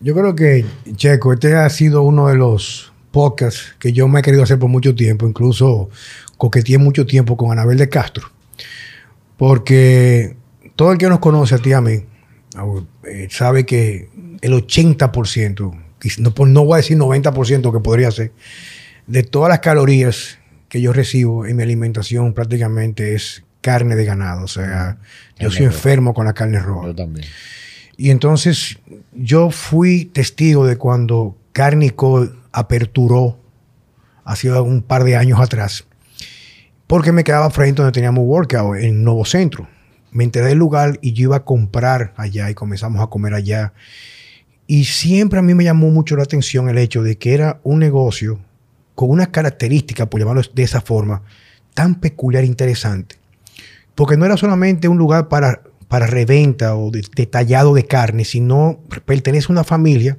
Yo creo que, Checo, este ha sido uno de los podcasts que yo me he querido hacer por mucho tiempo. Incluso coqueteé mucho tiempo con Anabel de Castro. Porque todo el que nos conoce a ti y a mí eh, sabe que el 80%, no, no voy a decir 90% que podría ser, de todas las calorías que yo recibo en mi alimentación prácticamente es carne de ganado. O sea, yo soy enfermo con la carne roja. Yo también. Y entonces yo fui testigo de cuando Cárnico aperturó, hace un par de años atrás, porque me quedaba frente donde teníamos workout, en Nuevo Centro. Me enteré del lugar y yo iba a comprar allá y comenzamos a comer allá. Y siempre a mí me llamó mucho la atención el hecho de que era un negocio con unas características, por llamarlo de esa forma, tan peculiar e interesante. Porque no era solamente un lugar para para reventa o detallado de, carne, sino pertenece a una familia,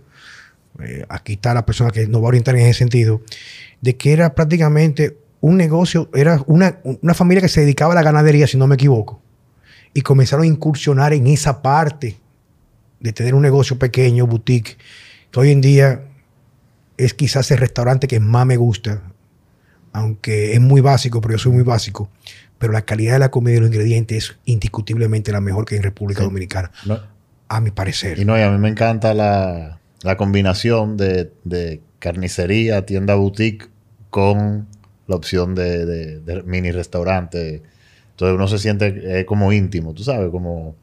eh, aquí está la persona que nos va a orientar en ese sentido, de que era prácticamente un negocio, era una, familia que se dedicaba a la ganadería, si no me equivoco, y comenzaron a incursionar en esa parte de tener un negocio pequeño, boutique, que hoy en día es quizás el restaurante que más me gusta, aunque es muy básico, pero yo soy muy básico pero la calidad de la comida y los ingredientes es indiscutiblemente la mejor que hay en República Dominicana, a mi parecer. Y no, y a mí me encanta la, combinación de, carnicería, tienda boutique con la opción de, mini restaurante. Entonces uno se siente eh, como íntimo, tú sabes, como,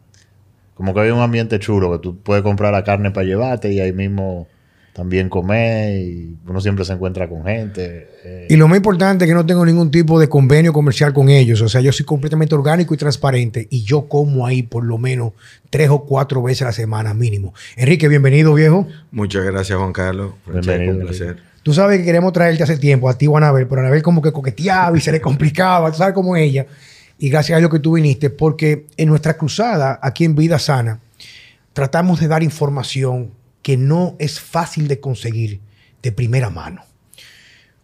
como que hay un ambiente chulo, que tú puedes comprar la carne para llevarte y ahí mismo también comer y uno siempre se encuentra con gente. Eh. Y lo más importante es que no tengo ningún tipo de convenio comercial con ellos. O sea, yo soy completamente orgánico y transparente y yo como ahí por lo menos tres o cuatro veces a la semana mínimo. Enrique, bienvenido, viejo. Muchas gracias, Juan Carlos. Bienvenido. Un placer. Tú sabes que queremos traerte hace tiempo a ti, Anabel, pero Anabel como que coqueteaba y se le complicaba, tú sabes cómo ella. Y gracias a Dios que tú viniste, porque en nuestra cruzada aquí en Vida Sana, tratamos de dar información que no es fácil de conseguir de primera mano.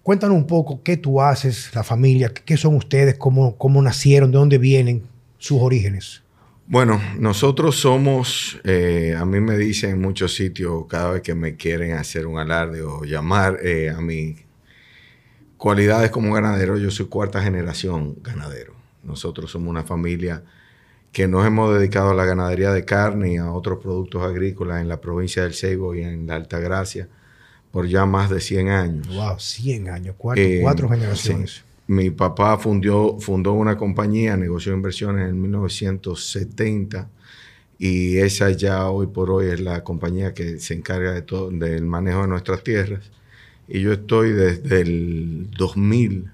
Cuéntanos un poco qué tú haces, la familia, qué son ustedes, cómo, cómo nacieron, de dónde vienen, sus orígenes. Bueno, nosotros somos, eh, a mí me dicen en muchos sitios, cada vez que me quieren hacer un alarde o llamar eh, a mis cualidades como ganadero, yo soy cuarta generación ganadero. Nosotros somos una familia que nos hemos dedicado a la ganadería de carne y a otros productos agrícolas en la provincia del Ceibo y en la Altagracia por ya más de 100 años. ¡Wow! 100 años, cuatro, eh, cuatro generaciones. Mi papá fundó, fundó una compañía, negoció inversiones en 1970 y esa ya hoy por hoy es la compañía que se encarga de todo, del manejo de nuestras tierras. Y yo estoy desde el 2000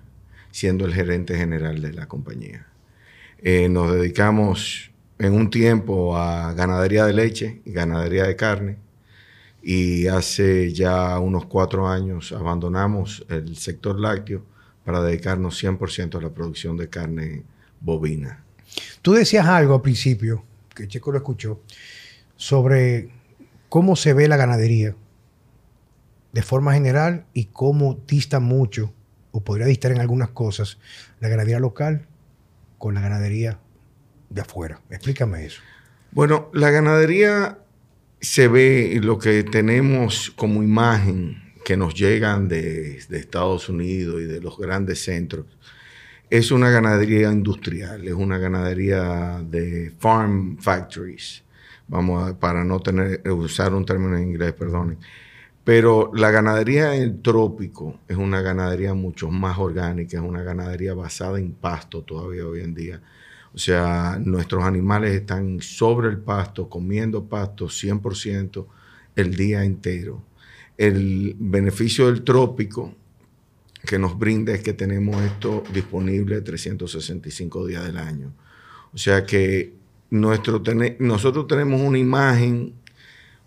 siendo el gerente general de la compañía. Eh, nos dedicamos en un tiempo a ganadería de leche y ganadería de carne. Y hace ya unos cuatro años abandonamos el sector lácteo para dedicarnos 100% a la producción de carne bovina. Tú decías algo al principio, que Checo lo escuchó, sobre cómo se ve la ganadería de forma general y cómo dista mucho, o podría distar en algunas cosas, la ganadería local con la ganadería de afuera. Explícame eso. Bueno, la ganadería se ve lo que tenemos como imagen que nos llegan de, Estados Unidos y de los grandes centros. Es una ganadería industrial, es una ganadería de farm factories. Vamos a, para no tener, usar un término en inglés, perdonen. Pero la ganadería en trópico es una ganadería mucho más orgánica, es una ganadería basada en pasto todavía hoy en día. O sea, nuestros animales están sobre el pasto, comiendo pasto 100% el día entero. El beneficio del trópico que nos brinda es que tenemos esto disponible 365 días del año. O sea que nuestro nosotros tenemos una imagen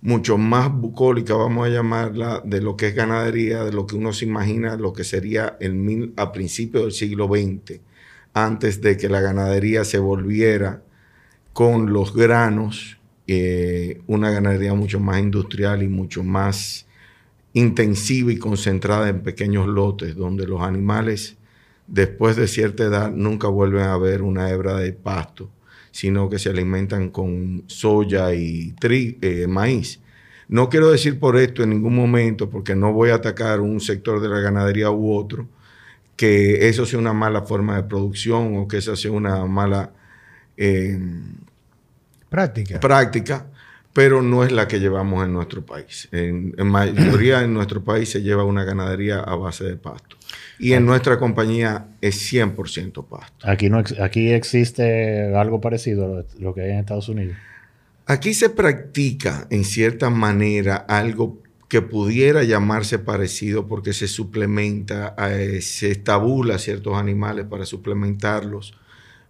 mucho más bucólica, vamos a llamarla, de lo que es ganadería, de lo que uno se imagina, lo que sería el mil, a principios del siglo XX, antes de que la ganadería se volviera con los granos, eh, una ganadería mucho más industrial y mucho más intensiva y concentrada en pequeños lotes, donde los animales, después de cierta edad, nunca vuelven a ver una hebra de pasto sino que se alimentan con soya y tri, eh, maíz. No quiero decir por esto en ningún momento, porque no voy a atacar un sector de la ganadería u otro, que eso sea una mala forma de producción o que esa sea una mala eh, práctica. práctica, pero no es la que llevamos en nuestro país. En, en mayoría en nuestro país se lleva una ganadería a base de pasto. Y en nuestra compañía es 100% pasto. Aquí, no, aquí existe algo parecido a lo, lo que hay en Estados Unidos. Aquí se practica en cierta manera algo que pudiera llamarse parecido porque se suplementa, eh, se estabula ciertos animales para suplementarlos,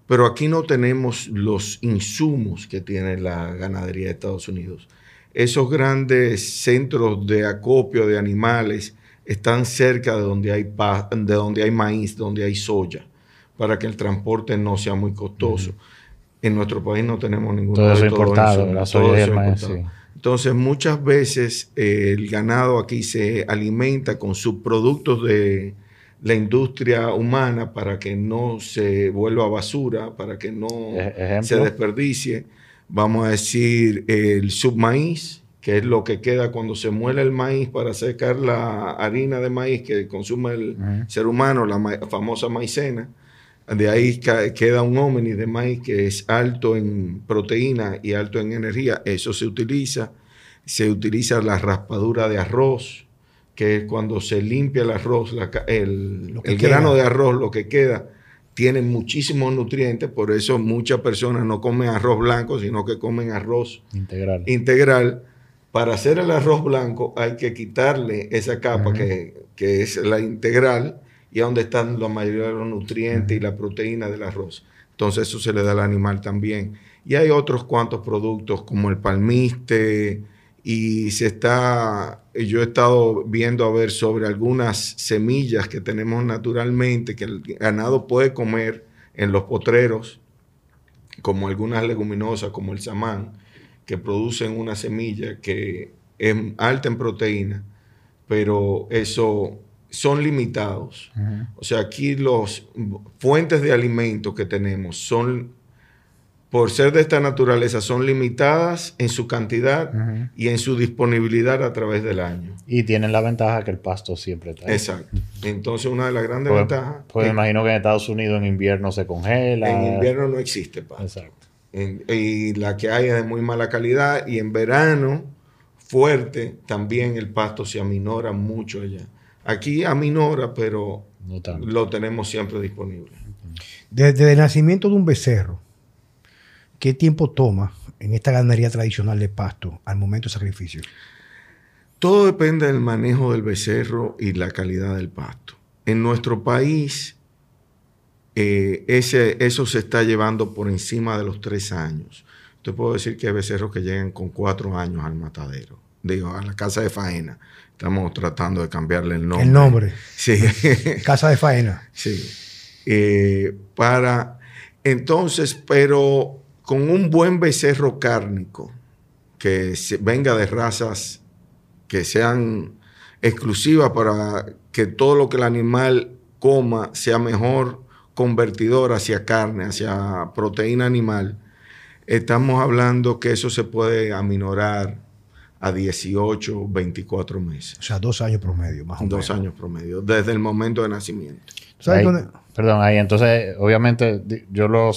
pero aquí no tenemos los insumos que tiene la ganadería de Estados Unidos. Esos grandes centros de acopio de animales están cerca de donde hay, de donde hay maíz, donde hay soya, para que el transporte no sea muy costoso. En nuestro país no tenemos ninguno Todo de eso importado, insumos, la todo soya y el eso maíz, importado. sí. Entonces, muchas veces eh, el ganado aquí se alimenta con subproductos de la industria humana para que no se vuelva basura, para que no ejemplo. se desperdicie. Vamos a decir el submaíz, que es lo que queda cuando se muele el maíz para secar la harina de maíz que consume el ser humano, la ma- famosa maicena. De ahí queda un ómnis de maíz que es alto en proteína y alto en energía. Eso se utiliza. Se utiliza la raspadura de arroz, que es cuando se limpia el arroz, la el, grano de arroz, lo que queda, tiene muchísimos nutrientes. Por eso muchas personas no comen arroz blanco, sino que comen arroz Integral. integral. Para hacer el arroz blanco hay que quitarle esa capa que, que es la integral y donde están la mayoría de los nutrientes y la proteína del arroz. Entonces eso se le da al animal también. Y hay otros cuantos productos como el palmiste y se está, yo he estado viendo a ver sobre algunas semillas que tenemos naturalmente que el ganado puede comer en los potreros como algunas leguminosas como el samán, que producen una semilla que es alta en proteína, pero eso son limitados. O sea, aquí los fuentes de alimentos que tenemos son, por ser de esta naturaleza, son limitadas en su cantidad y en su disponibilidad a través del año. Y tienen la ventaja que el pasto siempre está ahí. Exacto. Entonces, una de las grandes Pues, ventajas pues me imagino que en Estados Unidos en invierno se congela. en invierno no existe pasto. Exacto. En- y la que hay es de muy mala calidad y en verano fuerte también el pasto se aminora mucho allá. Aquí aminora, pero No lo tenemos siempre disponible. Desde el nacimiento de un becerro, ¿qué tiempo toma en esta ganadería tradicional de pasto al momento del sacrificio? Todo depende del manejo del becerro y la calidad del pasto. En nuestro país, eh, ese, eso se está llevando por encima de los tres años. Te puedo decir que hay becerros que llegan con cuatro años al matadero, digo, a la casa de faena. Estamos tratando de cambiarle el nombre. El nombre, Sí. casa de faena. Sí. Eh, para entonces, pero con un buen becerro cárnico que se- venga de razas que sean exclusivas para que todo lo que el animal coma sea mejor convertidor hacia carne, hacia proteína animal, estamos hablando que eso se puede aminorar a 18, 24 meses, O sea, dos años promedio, más o menos. dos años promedio, desde el momento de nacimiento. ¿Sabes Ahí- dónde? Perdón, ahí entonces, obviamente, yo lo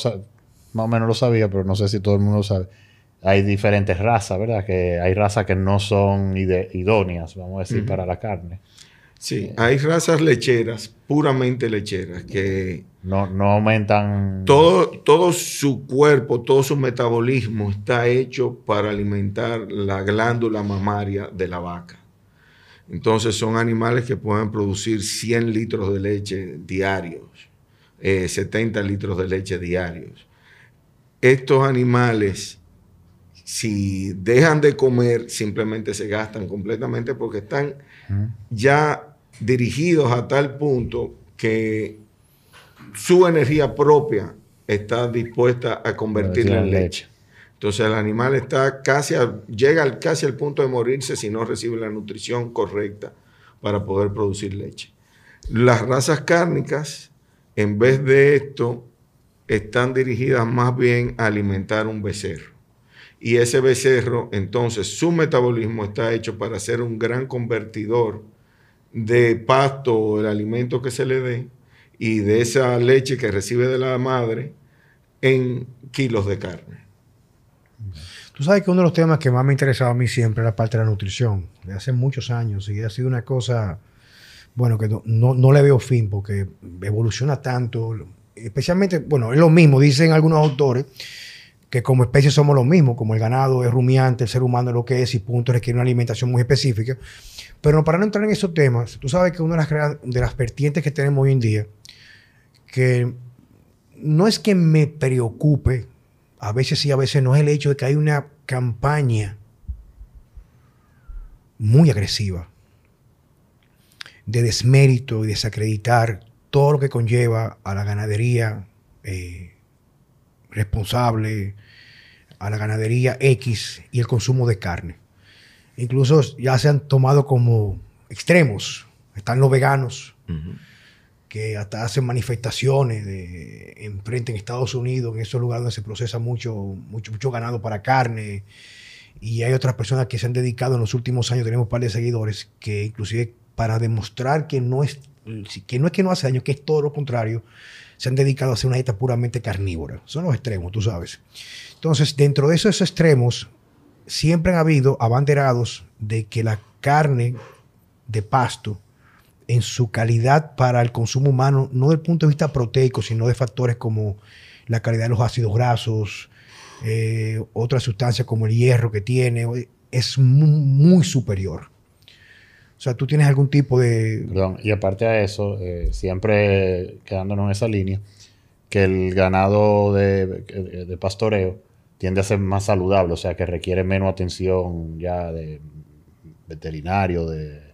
más o menos lo sabía, pero no sé si todo el mundo lo sabe. Hay diferentes razas, ¿verdad? Que hay razas que no son ide- idóneas, vamos a decir, para la carne. Sí, hay razas lecheras, puramente lecheras, que No, no aumentan. todo, todo su cuerpo, todo su metabolismo está hecho para alimentar la glándula mamaria de la vaca. Entonces son animales que pueden producir 100 litros de leche diarios, eh, 70 litros de leche diarios. Estos animales, si dejan de comer, simplemente se gastan completamente porque están ya dirigidos a tal punto que su energía propia está dispuesta a convertirla en leche. Entonces el animal está casi a- llega casi al punto de morirse si no recibe la nutrición correcta para poder producir leche. Las razas cárnicas, en vez de esto, están dirigidas más bien a alimentar un becerro. Y ese becerro, entonces, su metabolismo está hecho para ser un gran convertidor de pasto o el alimento que se le dé y de esa leche que recibe de la madre en kilos de carne. Tú sabes que uno de los temas que más me ha interesado a mí siempre es la parte de la nutrición, de hace muchos años, y ha sido una cosa, bueno, que no, no, le veo fin porque evoluciona tanto, especialmente, bueno, es lo mismo, dicen algunos autores, que como especie somos lo mismo, como el ganado es rumiante, el ser humano es lo que es y punto requiere una alimentación muy específica. Pero para no entrar en esos temas, tú sabes que una de las, de las vertientes que tenemos hoy en día, que no es que me preocupe, a veces sí, a veces no, es el hecho de que hay una campaña muy agresiva de desmérito y desacreditar todo lo que conlleva a la ganadería eh, responsable, a la ganadería X y el consumo de carne. Incluso ya se han tomado como extremos. Están los veganos, que hasta hacen manifestaciones de, en frente en Estados Unidos, en esos lugares donde se procesa mucho, mucho, mucho ganado para carne. Y hay otras personas que se han dedicado en los últimos años, tenemos un par de seguidores, que inclusive para demostrar que no es que no es que no hace daño, que es todo lo contrario, se han dedicado a hacer una dieta puramente carnívora. Son los extremos, tú sabes. Entonces, dentro de esos extremos, siempre han habido abanderados de que la carne de pasto en su calidad para el consumo humano, no del punto de vista proteico, sino de factores como la calidad de los ácidos grasos, eh, otras sustancias como el hierro que tiene, es muy, superior. O sea, tú tienes algún tipo de... Perdón, y aparte de eso, eh, siempre quedándonos en esa línea, que el ganado de, de pastoreo tiende a ser más saludable, o sea, que requiere menos atención ya de veterinario, de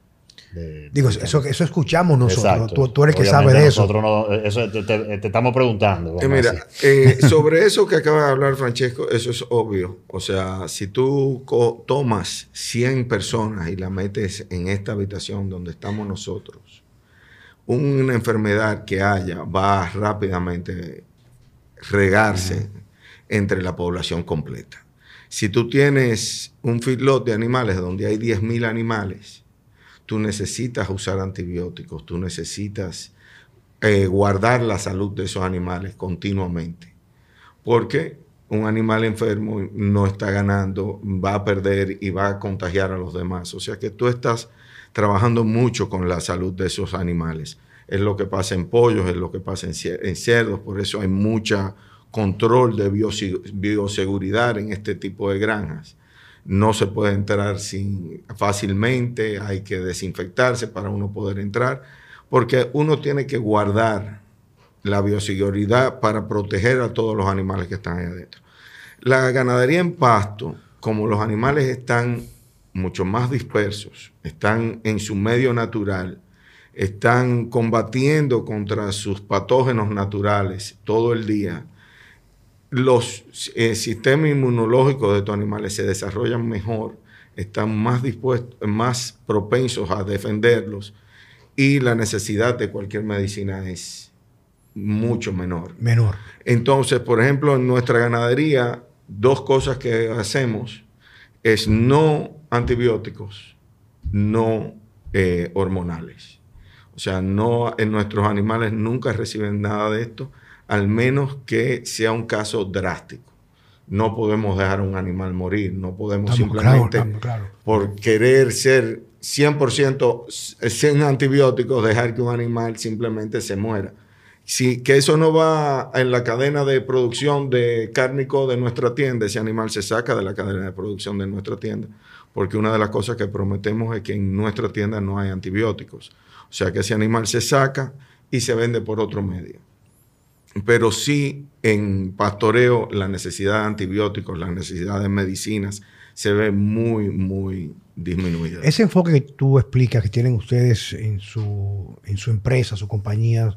Digo, eso, eso escuchamos nosotros. Tú, eres que sabe de eso. Nosotros no, eso te, estamos preguntando. Eh, mira, eh, sobre eso que acaba de hablar Francesco, eso es obvio. O sea, si tú tomas 100 personas y las metes en esta habitación donde estamos nosotros, una enfermedad que haya va a rápidamente regarse entre la población completa. Si tú tienes un feedlot de animales donde hay 10.000 animales, tú necesitas usar antibióticos, tú necesitas eh, guardar la salud de esos animales continuamente. Porque un animal enfermo no está ganando, va a perder y va a contagiar a los demás. O sea que tú estás trabajando mucho con la salud de esos animales. Es lo que pasa en pollos, es lo que pasa en cerdos, por eso hay mucha control de bioseguridad en este tipo de granjas no se puede entrar sin, fácilmente, hay que desinfectarse para uno poder entrar, porque uno tiene que guardar la bioseguridad para proteger a todos los animales que están ahí adentro. La ganadería en pasto, como los animales están mucho más dispersos, están en su medio natural, están combatiendo contra sus patógenos naturales todo el día, los eh, sistemas inmunológicos de estos animales se desarrollan mejor, están más dispuestos, más propensos a defenderlos y la necesidad de cualquier medicina es mucho menor. Menor. Entonces, por ejemplo, en nuestra ganadería, dos cosas que hacemos es no antibióticos, no eh, hormonales. O sea, no, en nuestros animales nunca reciben nada de esto al menos que sea un caso drástico. No podemos dejar a un animal morir, no podemos simplemente por querer ser 100% sin antibióticos dejar que un animal simplemente se muera. Si que eso no va en la cadena de producción de cárnico de nuestra tienda, ese animal se saca de la cadena de producción de nuestra tienda, porque una de las cosas que prometemos es que en nuestra tienda no hay antibióticos. O sea que ese animal se saca y se vende por otro medio pero sí en pastoreo la necesidad de antibióticos, la necesidad de medicinas se ve muy, muy disminuida. Ese enfoque que tú explicas que tienen ustedes en su, en su empresa, su compañía,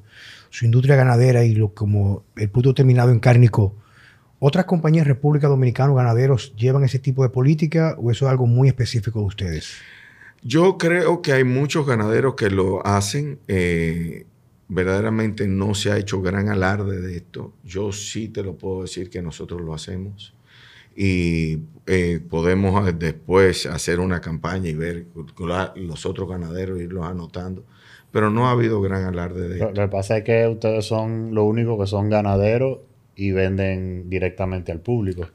su industria ganadera y lo, como el punto terminado en cárnico, ¿otras compañías República Dominicana ganaderos llevan ese tipo de política o eso es algo muy específico de ustedes? Yo creo que hay muchos ganaderos que lo hacen. Eh, verdaderamente no se ha hecho gran alarde de esto. Yo sí te lo puedo decir que nosotros lo hacemos. y eh, podemos eh, después hacer una campaña y ver los otros ganaderos, irlos anotando. Pero no ha habido gran alarde de Lo, lo que pasa es que ustedes son lo único que son ganaderos y venden directamente al público.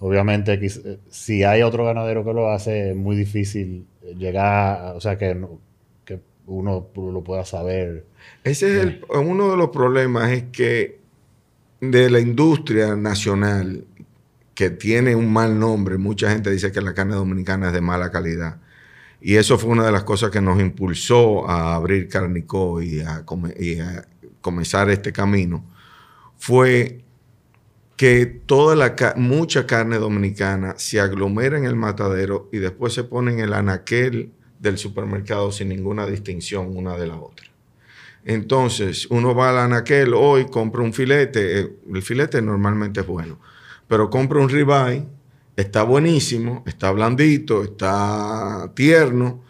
Obviamente, eh, si hay otro ganadero que lo hace, es muy difícil llegar, o sea, que, no- que uno lo pueda saber. Ese es el- uno de los problemas, es que de la industria nacional, que tiene un mal nombre, mucha gente dice que la carne dominicana es de mala calidad. Y eso fue una de las cosas que nos impulsó a abrir Carnicó y a, come- y a comenzar este camino, fue que toda la mucha carne dominicana se aglomera en el matadero y después se pone en el anaquel del supermercado sin ninguna distinción una de la otra. Entonces, uno va al anaquel hoy, compra un filete, eh, el filete normalmente es bueno, pero compra un ribeye, está buenísimo, está blandito, está tierno,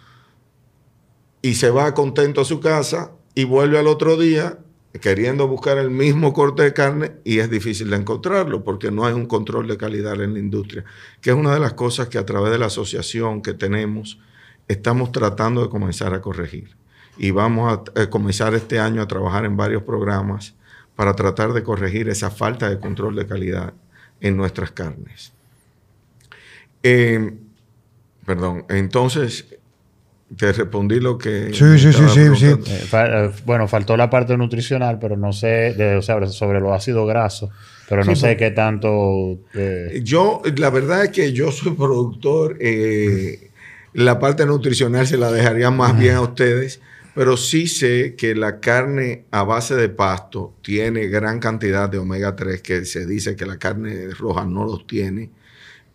y se va contento a su casa y vuelve al otro día queriendo buscar el mismo corte de carne y es difícil de encontrarlo porque no hay un control de calidad en la industria, que es una de las cosas que a través de la asociación que tenemos estamos tratando de comenzar a corregir. Y vamos a eh, comenzar este año a trabajar en varios programas para tratar de corregir esa falta de control de calidad en nuestras carnes. Eh, perdón, entonces te respondí lo que... Sí, sí, sí, sí, sí. Eh, fa- eh, bueno, faltó la parte nutricional, pero no sé, de- o sea, sobre los ácidos grasos, pero no Sí, sé qué tanto... eh, Yo, la verdad es que yo soy productor. eh, la parte nutricional se la dejaría más bien a ustedes, pero sí sé que la carne a base de pasto tiene gran cantidad de omega 3, que se dice que la carne roja no los tiene.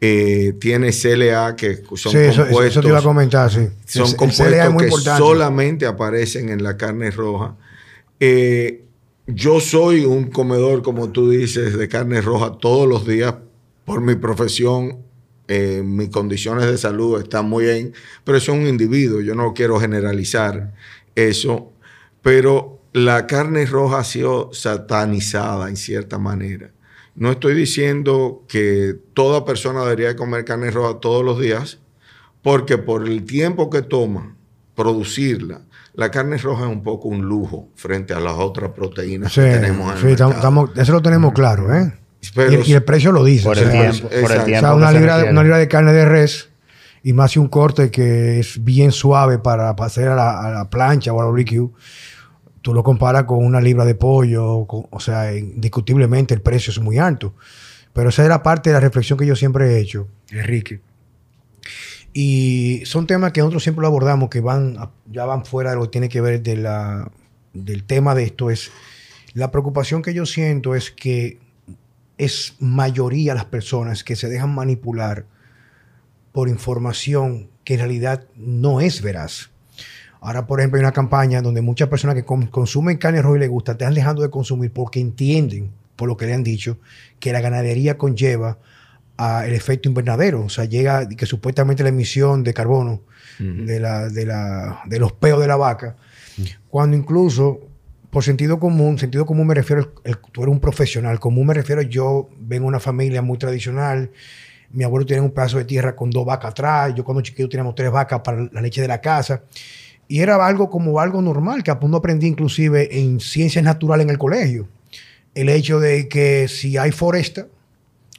Eh, tiene CLA, que son sí, eso, compuestos eso te iba a comentar, sí. son El- compuestos que importante. solamente aparecen en la carne roja. Eh, yo soy un comedor, como tú dices, de carne roja todos los días por mi profesión. Eh, mis condiciones de salud están muy bien, pero eso es un individuo. Yo no quiero generalizar eso, pero la carne roja ha sido satanizada en cierta manera. No estoy diciendo que toda persona debería comer carne roja todos los días, porque por el tiempo que toma producirla, la carne roja es un poco un lujo frente a las otras proteínas Sí, que tenemos en el sí, mercado. estamos- eso lo tenemos claro, ¿eh? Pero- y, y el precio lo dice. por o el sea, tiempo, por el exacto. O sea, una se libra, una libra de carne de res y más si un corte que es bien suave para pasar a la, a la plancha o al barbecue, tú lo comparas con una libra de pollo, con- o sea, indiscutiblemente el precio es muy alto. Pero esa es la parte de la reflexión que yo siempre he hecho, Enrique. Y son temas que nosotros siempre lo abordamos, que van a- ya van fuera de lo que tiene que ver de la, del tema de esto. Es la preocupación que yo siento es que es mayoría las personas que se dejan manipular por información que en realidad no es veraz. Ahora, por ejemplo, hay una campaña donde muchas personas que consumen carne roja y les gusta, están dejando de consumir porque entienden, por lo que le han dicho, que la ganadería conlleva a el efecto invernadero. O sea, llega que supuestamente la emisión de carbono de, la, de, la, de los peos de la vaca, cuando incluso, por sentido común, sentido común me refiero, el- tú eres un profesional, común me refiero, yo vengo de una familia muy tradicional, mi abuelo tenía un pedazo de tierra con dos vacas atrás, yo cuando chiquito teníamos tres vacas para la leche de la casa, y era algo como algo normal, que uno aprendí inclusive en ciencias naturales en el colegio. El hecho de que si hay foresta,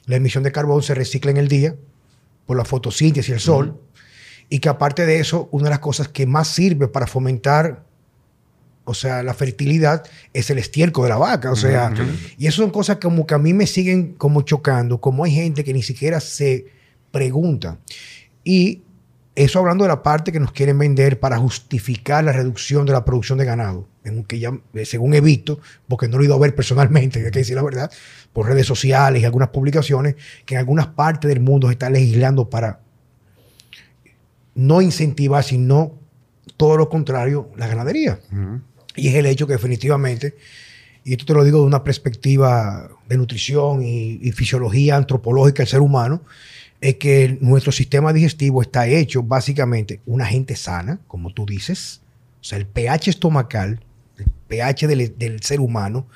la emisión de carbón se recicla en el día por la fotosíntesis y el sol, y que aparte de eso, una de las cosas que más sirve para fomentar, o sea, la fertilidad es el estiércol de la vaca, o sea, y eso son cosas como que a mí me siguen como chocando, como hay gente que ni siquiera se pregunta. Y eso hablando de la parte que nos quieren vender para justificar la reducción de la producción de ganado, en que ya, eh, según he visto, porque no lo he ido a ver personalmente, hay que decir la verdad, por redes sociales y algunas publicaciones, que en algunas partes del mundo se está legislando para no incentivar, sino todo lo contrario, la ganadería. Ujú. Y es el hecho que definitivamente, y esto te lo digo de una perspectiva de nutrición y, fisiología antropológica del ser humano, es que nuestro sistema digestivo está hecho básicamente una gente sana, como tú dices, o sea, el pH estomacal, el pH del, del ser humano,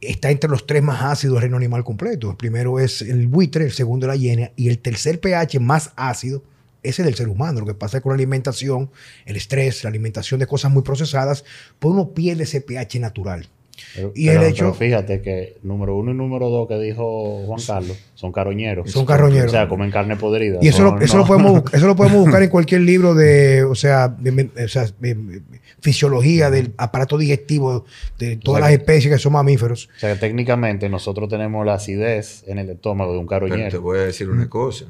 está entre los tres más ácidos del reino animal completo. El primero es el buitre, el segundo la hiena y el tercer pH más ácido es el del ser humano. Lo que pasa es con la alimentación, el estrés, la alimentación de cosas muy procesadas, pues uno pierde ese pH natural. Pero, Y pero- el hecho- pero fíjate que número uno y número dos que dijo Juan Carlos son caroñeros. Son carroñeros. O sea, comen carne podrida. Y eso, lo, eso, no- lo podemos, eso lo podemos buscar en cualquier libro de, o sea, de, de- o sea, de- de fisiología del aparato digestivo de todas sea las que- especies que son mamíferos. O sea, que técnicamente nosotros tenemos la acidez en el estómago de un Pero te caroñero. voy a decir una cosa.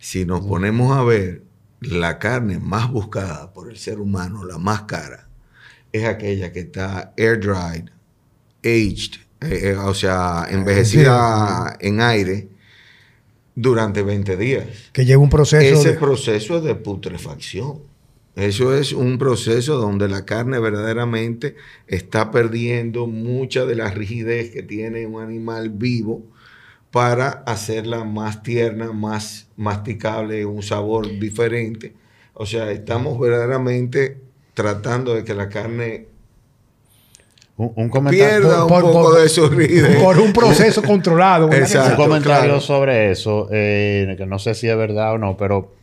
Si nos ponemos a ver la carne más buscada por el ser humano, la más cara, es aquella que está air dried, aged, eh, eh, o sea, envejecida en aire durante 20 días. Que lleva un proceso. Ese de- proceso es de putrefacción. Eso es un proceso donde la carne verdaderamente está perdiendo mucha de la rigidez que tiene un animal vivo para hacerla más tierna, más masticable, un sabor diferente. O sea, estamos verdaderamente tratando de que la carne Un, un comentario, pierda un por- poco por- de su rigidez. por un proceso controlado. Exacto. un comentario claro. sobre eso, eh, que no sé si es verdad o no, pero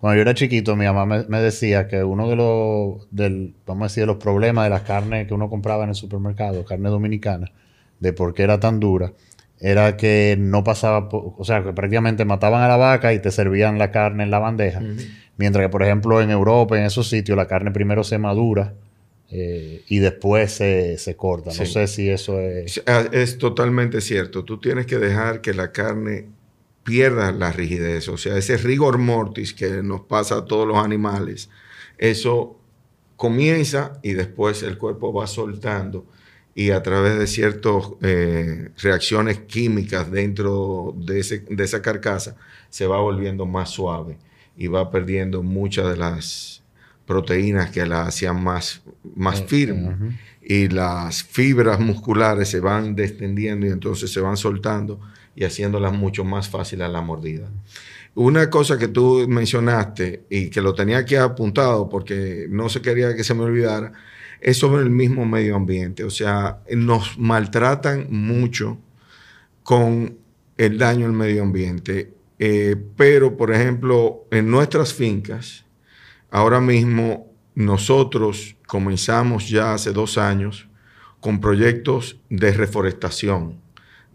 cuando yo era chiquito, mi mamá me, me decía que uno de los, del, vamos a decir, de los problemas de las carnes que uno compraba en el supermercado, carne dominicana, de por qué era tan dura, era que no pasaba, o sea, que prácticamente mataban a la vaca y te servían la carne en la bandeja. Mientras que, por ejemplo, en Europa, en esos sitios, la carne primero se madura eh, y después se, se corta. No Sí. sé si eso es... Es, ah, es totalmente cierto. Tú tienes que dejar que la carne pierda la rigidez. O sea, ese rigor mortis que nos pasa a todos los animales, eso comienza y después el cuerpo va soltando y a través de ciertas reacciones químicas dentro de, ese- de esa carcasa se va volviendo más suave y va perdiendo muchas de las proteínas que la hacían más, más firme y las fibras musculares se van descendiendo y entonces se van soltando y haciéndolas mucho más fácil a la mordida. Una cosa que tú mencionaste y que lo tenía aquí apuntado porque no se quería que se me olvidara, es sobre el mismo medio ambiente. O sea, nos maltratan mucho con el daño al medio ambiente. Eh, pero, por ejemplo, en nuestras fincas, ahora mismo nosotros comenzamos ya hace dos años con proyectos de reforestación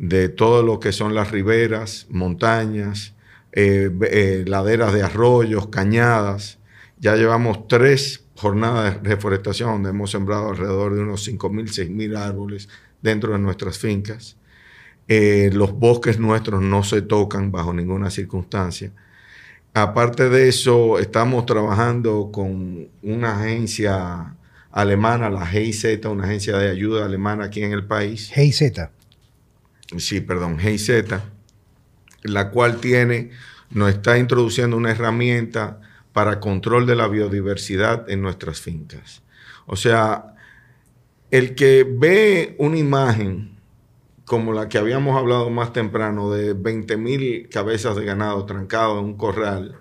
de todo lo que son las riberas, montañas, eh, eh, laderas de arroyos, cañadas. Ya llevamos tres jornadas de reforestación donde hemos sembrado alrededor de unos 5.000, 6.000 árboles dentro de nuestras fincas. Eh, los bosques nuestros no se tocan bajo ninguna circunstancia. Aparte de eso, estamos trabajando con una agencia alemana, la GIZ, una agencia de ayuda alemana aquí en el país. Hey Z. Sí, perdón, GIZ, la cual tiene, nos está introduciendo una herramienta para control de la biodiversidad en nuestras fincas. O sea, el que ve una imagen como la que habíamos hablado más temprano, de 20 mil cabezas de ganado trancado en un corral,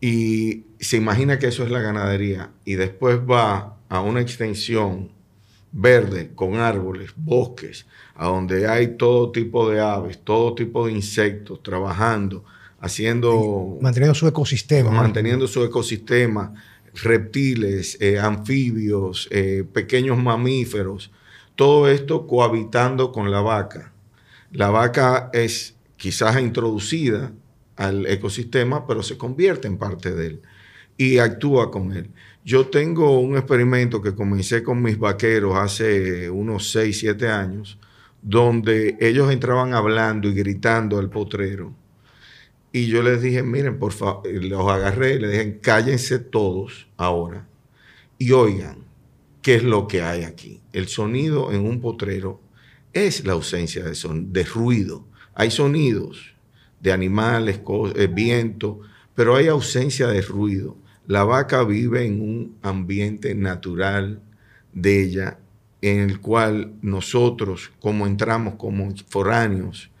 y se imagina que eso es la ganadería, y después va a una extensión verde con árboles, bosques, a donde hay todo tipo de aves, todo tipo de insectos trabajando, haciendo Manteniendo su ecosistema. manteniendo su ecosistema, reptiles, eh, anfibios, eh, pequeños mamíferos, todo esto cohabitando con la vaca. La vaca es quizás introducida al ecosistema, pero se convierte en parte de él y actúa con él. Yo tengo un experimento que comencé con mis vaqueros hace unos 6, 7 años, donde ellos entraban hablando y gritando al potrero. Y yo les dije, miren, por favor, los agarré y les dije, cállense todos ahora y oigan qué es lo que hay aquí. El sonido en un potrero es la ausencia de, son, de ruido. Hay sonidos de animales, eh, viento, pero hay ausencia de ruido. La vaca vive en un ambiente natural de ella, en el cual nosotros, como entramos como foráneos,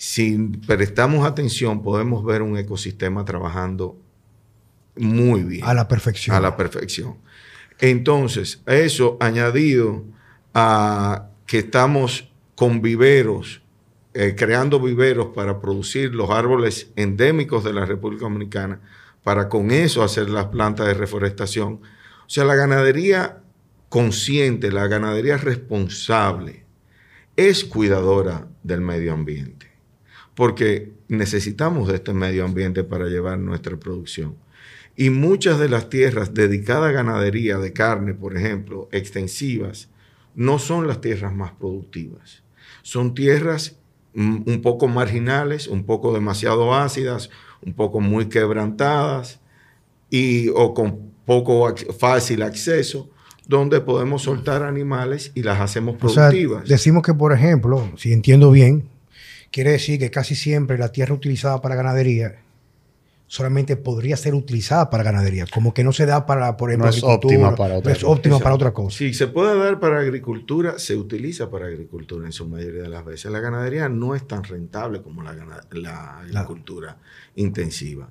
si prestamos atención, podemos ver un ecosistema trabajando muy bien. A la perfección. A la perfección. Entonces, eso añadido a que estamos con viveros, eh, creando viveros para producir los árboles endémicos de la República Dominicana, para con eso hacer las plantas de reforestación. O sea, la ganadería consciente, la ganadería responsable, es cuidadora del medio ambiente, porque necesitamos de este medio ambiente para llevar nuestra producción. Y muchas de las tierras dedicadas a ganadería de carne, por ejemplo, extensivas, no son las tierras más productivas. Son tierras mm, un poco marginales, un poco demasiado ácidas, un poco muy quebrantadas y, o con poco fácil acceso, donde podemos soltar animales y las hacemos productivas. decimos que, por ejemplo, si entiendo bien, quiere decir que casi siempre la tierra utilizada para ganadería solamente podría ser utilizada para ganadería, como que no se da para, por ejemplo, no es óptima para otra, es óptima para otra cosa. Si se puede dar para agricultura, se utiliza para agricultura en su mayoría de las veces. La ganadería no es tan rentable como la, la agricultura intensiva.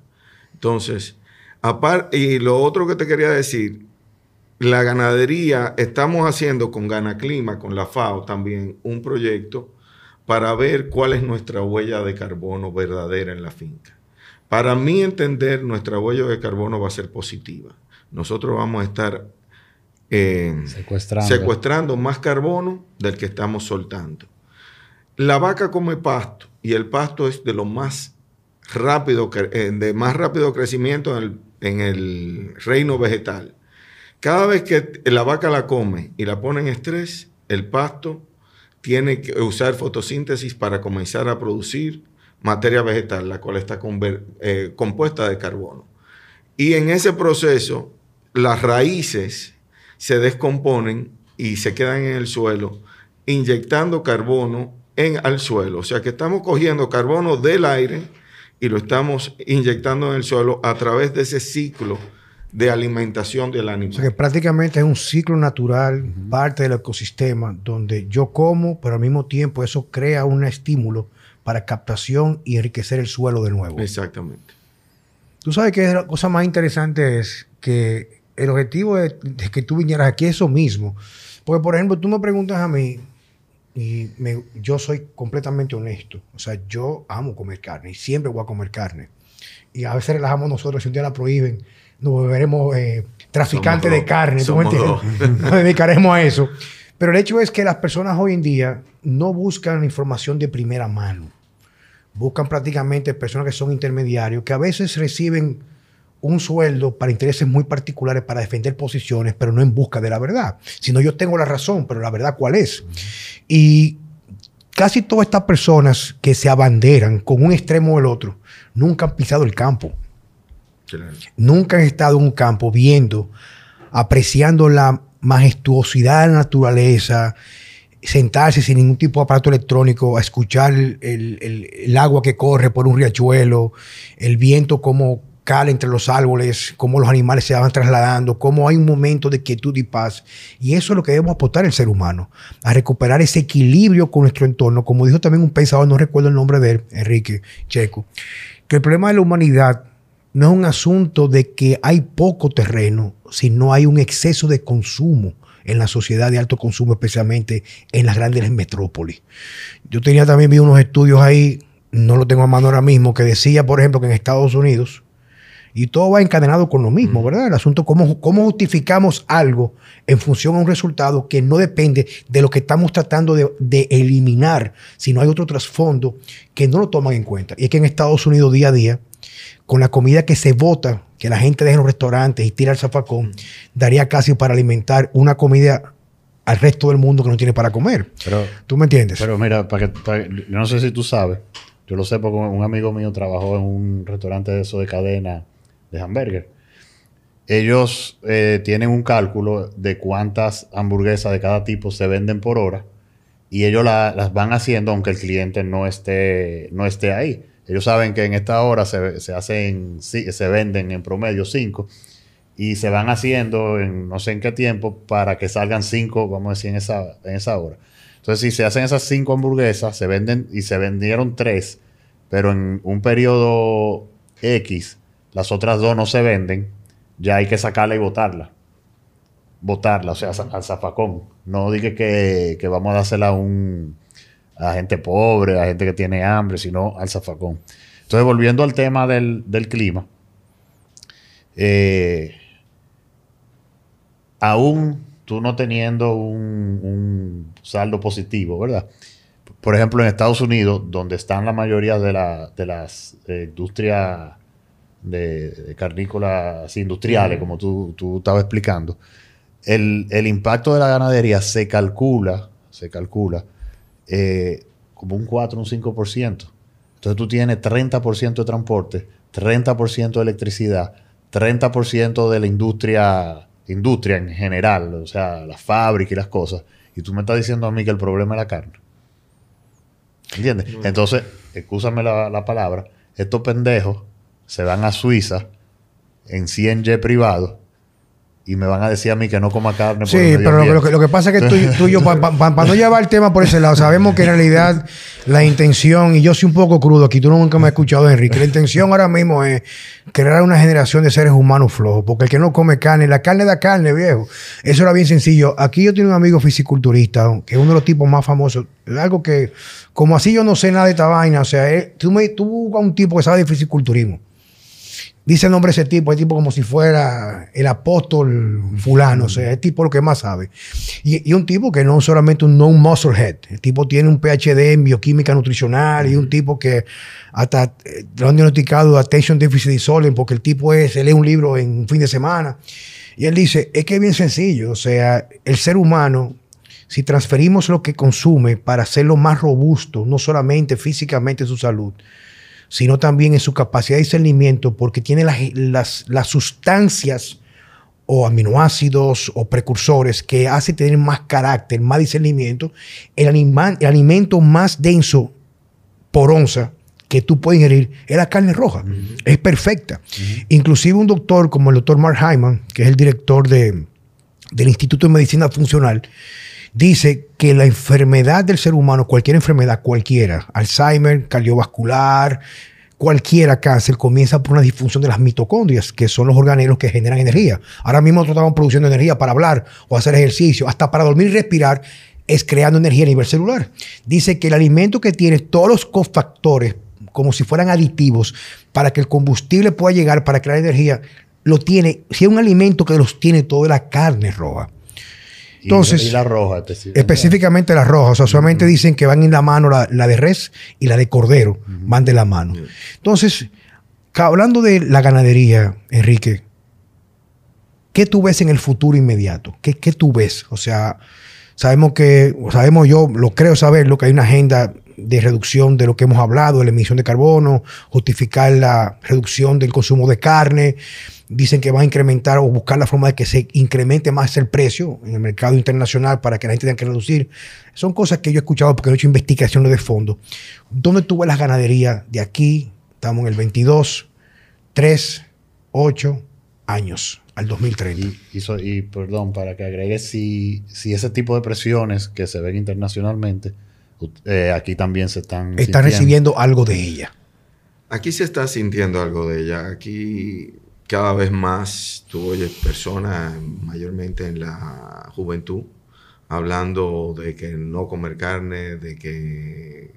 Entonces, aparte, y lo otro que te quería decir, la ganadería, estamos haciendo con Ganaclima, con la FAO también, un proyecto para ver cuál es nuestra huella de carbono verdadera en la finca. Para mí entender, nuestra huella de carbono va a ser positiva. Nosotros vamos a estar eh, secuestrando. más carbono del que estamos soltando. La vaca come pasto y el pasto es de lo más rápido, eh, de más rápido crecimiento en el, en el reino vegetal. Cada vez que la vaca la come y la pone en estrés, el pasto tiene que usar fotosíntesis para comenzar a producir materia vegetal, la cual está eh, compuesta de carbono. Y en ese proceso, las raíces se descomponen y se quedan en el suelo, inyectando carbono en al suelo. O sea que estamos cogiendo carbono del aire y lo estamos inyectando en el suelo a través de ese ciclo de alimentación del animal. O sea que prácticamente es un ciclo natural, parte del ecosistema, donde yo como, pero al mismo tiempo eso crea un estímulo para captación y enriquecer el suelo de nuevo. Exactamente. Tú sabes que la cosa más interesante es que el objetivo de, que tú vinieras aquí es eso mismo. Porque, por ejemplo, tú me preguntas a mí, y yo soy completamente honesto. O sea, yo amo comer carne y siempre voy a comer carne. Y a veces relajamos nosotros, si un día la prohíben, nos veremos eh, traficantes de carne. ¿tú me entiendes? Nos dedicaremos a eso. Pero el hecho es que las personas hoy en día no buscan información de primera mano. Buscan prácticamente personas que son intermediarios, que a veces reciben un sueldo para intereses muy particulares, para defender posiciones, pero no en busca de la verdad. Sino yo tengo la razón, pero la verdad cuál es. Y casi todas estas personas que se abanderan con un extremo o el otro, nunca han pisado el campo. Nunca han estado en un campo viendo, apreciando la majestuosidad de la naturaleza, sentarse sin ningún tipo de aparato electrónico a escuchar el, agua que corre por un riachuelo, el viento como cala entre los árboles, cómo los animales se van trasladando, cómo hay un momento de quietud y paz. Y eso es lo que debemos aportar el ser humano, a recuperar ese equilibrio con nuestro entorno. Como dijo también un pensador, no recuerdo el nombre de él, Enrique Checo, que el problema de la humanidad no es un asunto de que hay poco terreno, sino hay un exceso de consumo en la sociedad de alto consumo, especialmente en las grandes metrópolis. Yo tenía también vi unos estudios ahí, no lo tengo a mano ahora mismo, que decía, por ejemplo, que en Estados Unidos, y todo va encadenado con lo mismo, ¿verdad? El asunto, cómo, cómo justificamos algo en función a un resultado que no depende de lo que estamos tratando de, de eliminar, sino hay otro trasfondo que no lo toman en cuenta. Y es que en Estados Unidos día a día con la comida que se bota, que la gente deja en los restaurantes y tira al zafacón, daría casi para alimentar una comida al resto del mundo que no tiene para comer. Pero, ¿Tú me entiendes? Pero mira, para que, no sé si tú sabes, yo lo sé porque un amigo mío trabajó en un restaurante de eso de cadena de hamburger. Ellos eh, tienen un cálculo de cuántas hamburguesas de cada tipo se venden por hora y ellos las van haciendo aunque el cliente no esté, no esté ahí. Ellos saben que en esta hora se, hacen, se venden en promedio cinco y se van haciendo en no sé en qué tiempo para que salgan cinco, vamos a decir, en esa, en esa hora. Entonces, si se hacen esas cinco hamburguesas, se venden y se vendieron tres, pero en un periodo X, las otras dos no se venden, ya hay que sacarla y botarla. Botarla, o sea, al zafacón. No dije que, que vamos a dársela a un, a gente pobre, a gente que tiene hambre, sino al zafacón. Entonces, volviendo al tema del, clima, eh, aún tú no teniendo un, saldo positivo, ¿verdad? Por ejemplo, en Estados Unidos, donde están la mayoría de, las eh, industrias de, carnícolas industriales, como tú, tú estabas explicando, el, el, impacto de la ganadería se calcula, se calcula eh, como un 4, un 5%. Entonces tú tienes 30% de transporte, 30% de electricidad, 30% de la industria, industria en general, o sea, la fábrica y las cosas. Y tú me estás diciendo a mí que el problema es la carne. ¿Entiendes? Entonces, escúchame la, la, palabra, estos pendejos se van a Suiza en 100 jet privados y me van a decir a mí que no coma carne. Sí, pero lo, que, lo, que, pasa es que tú, y yo, para no llevar el tema por ese lado, sabemos que en realidad la intención, y yo soy un poco crudo aquí, tú nunca me has escuchado, Enrique, la intención ahora mismo es crear una generación de seres humanos flojos, porque el que no come carne, la carne da carne, viejo. Eso era bien sencillo. Aquí yo tengo un amigo fisiculturista, que es uno de los tipos más famosos, algo que, como así yo no sé nada de esta vaina, o sea, tú, me, tú buscas un tipo que sabe de fisiculturismo dice el nombre de ese tipo, el tipo como si fuera el apóstol fulano, o sea, el tipo lo que más sabe. Y, un tipo que no solamente un, no un musclehead, el tipo tiene un PhD en bioquímica nutricional y un tipo que hasta eh, lo han diagnosticado attention deficit disorder porque el tipo es, lee un libro en un fin de semana. Y él dice, es que es bien sencillo, o sea, el ser humano si transferimos lo que consume para hacerlo más robusto, no solamente físicamente su salud, sino también en su capacidad de discernimiento, porque tiene las, las, sustancias o aminoácidos o precursores que hace tener más carácter, más discernimiento, el, el alimento más denso por onza que tú puedes ingerir es la carne roja. Es perfecta. Inclusive un doctor como el doctor Mark Hyman, que es el director de, del Instituto de Medicina Funcional, dice que la enfermedad del ser humano, cualquier enfermedad, cualquiera, Alzheimer, cardiovascular, cualquiera cáncer, comienza por una disfunción de las mitocondrias, que son los organelos que generan energía. Ahora mismo nosotros estamos produciendo energía para hablar o hacer ejercicio, hasta para dormir y respirar, es creando energía a nivel celular. Dice que el alimento que tiene todos los cofactores, como si fueran aditivos, para que el combustible pueda llegar para crear energía, lo tiene, si es un alimento que los tiene toda la carne roja. Entonces, y la roja específicamente. la roja. O sea, solamente dicen que van en la mano la, de res y la de cordero. Van de la mano. Entonces, hablando de la ganadería, Enrique, ¿qué tú ves en el futuro inmediato? ¿Qué, qué tú ves? O sea, sabemos que, sabemos yo, lo creo saber, lo que hay una agenda de reducción de lo que hemos hablado, de la emisión de carbono, justificar la reducción del consumo de carne. Dicen que van a incrementar o buscar la forma de que se incremente más el precio en el mercado internacional para que la gente tenga que reducir. Son cosas que yo he escuchado porque he hecho investigaciones de fondo. ¿Dónde tuve las ganaderías de aquí? Estamos en el 22, 3, 8 años al 2030. Y, y perdón, para que agregue, si, si ese tipo de presiones que se ven internacionalmente eh, aquí también se están... Está recibiendo algo de ella. Aquí se está sintiendo algo de ella. Aquí cada vez más tú oyes personas, mayormente en la juventud, hablando de que no comer carne, de que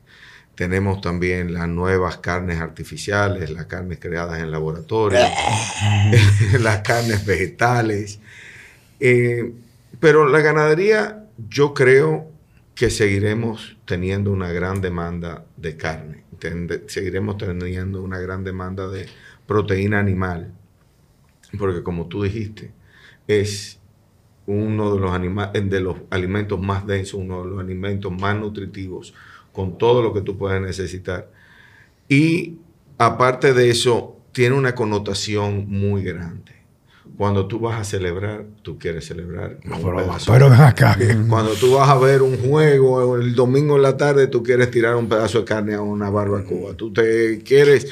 tenemos también las nuevas carnes artificiales, las carnes creadas en laboratorio, las carnes vegetales. Eh, pero la ganadería, yo creo que seguiremos teniendo una gran demanda de carne, seguiremos teniendo una gran demanda de proteína animal, porque como tú dijiste, es uno de los, de los alimentos más densos, uno de los alimentos más nutritivos, con todo lo que tú puedes necesitar. Y aparte de eso, tiene una connotación muy grande. Cuando tú vas a celebrar, tú quieres celebrar. pero, acá. Cuando tú vas a ver un juego el domingo en la tarde, tú quieres tirar un pedazo de carne a una barbacoa. Tú te quieres,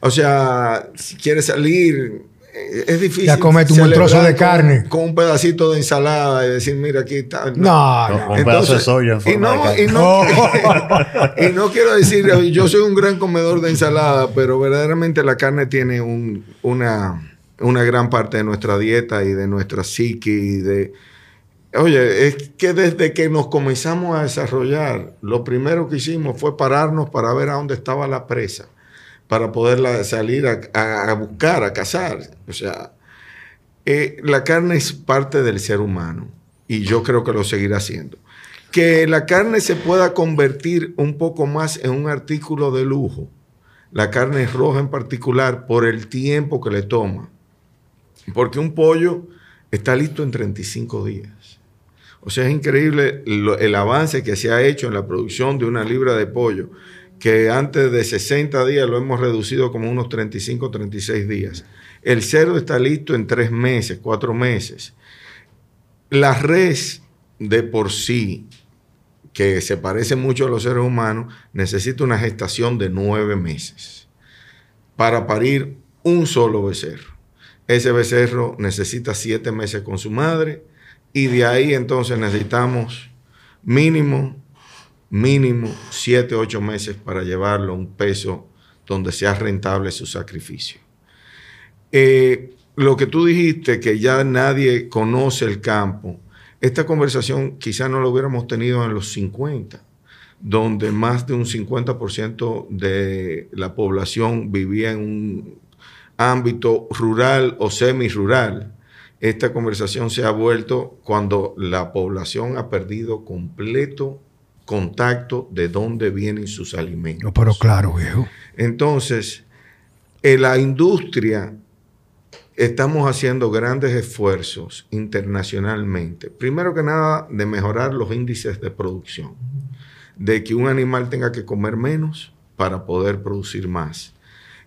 o sea, si quieres salir, es difícil. Ya comete un trozo de carne. Con un pedacito de ensalada y decir, mira, aquí está. No, no. Un pedazo de soya y no, y no, y no quiero decir, yo soy un gran comedor de ensalada, pero verdaderamente la carne tiene un, una una gran parte de nuestra dieta y de nuestra psique y de Oye, es que desde que nos comenzamos a desarrollar, lo primero que hicimos fue pararnos para ver a dónde estaba la presa, para poderla salir a, buscar, a cazar. O sea, eh, la carne es parte del ser humano y yo creo que lo seguirá siendo. Que la carne se pueda convertir un poco más en un artículo de lujo, la carne roja en particular, por el tiempo que le toma. Porque un pollo está listo en 35 días. O sea, es increíble el avance que se ha hecho en la producción de una libra de pollo, que antes de 60 días lo hemos reducido como unos 35, 36 días. El cerdo está listo en tres meses, cuatro meses. La res de por sí, que se parece mucho a los seres humanos, necesita una gestación de nueve meses para parir un solo becerro. Ese becerro necesita siete meses con su madre y de ahí entonces necesitamos mínimo, mínimo siete, ocho meses para llevarlo a un peso donde sea rentable su sacrificio. Eh, lo que tú dijiste, que ya nadie conoce el campo, esta conversación quizá no lo hubiéramos tenido en los 50, donde más de un 50% de la población vivía en un ámbito rural o semi-rural esta conversación se ha vuelto cuando la población ha perdido completo contacto de dónde vienen sus alimentos. No, pero claro, viejo. Entonces, en la industria estamos haciendo grandes esfuerzos internacionalmente. Primero que nada, de mejorar los índices de producción, de que un animal tenga que comer menos para poder producir más,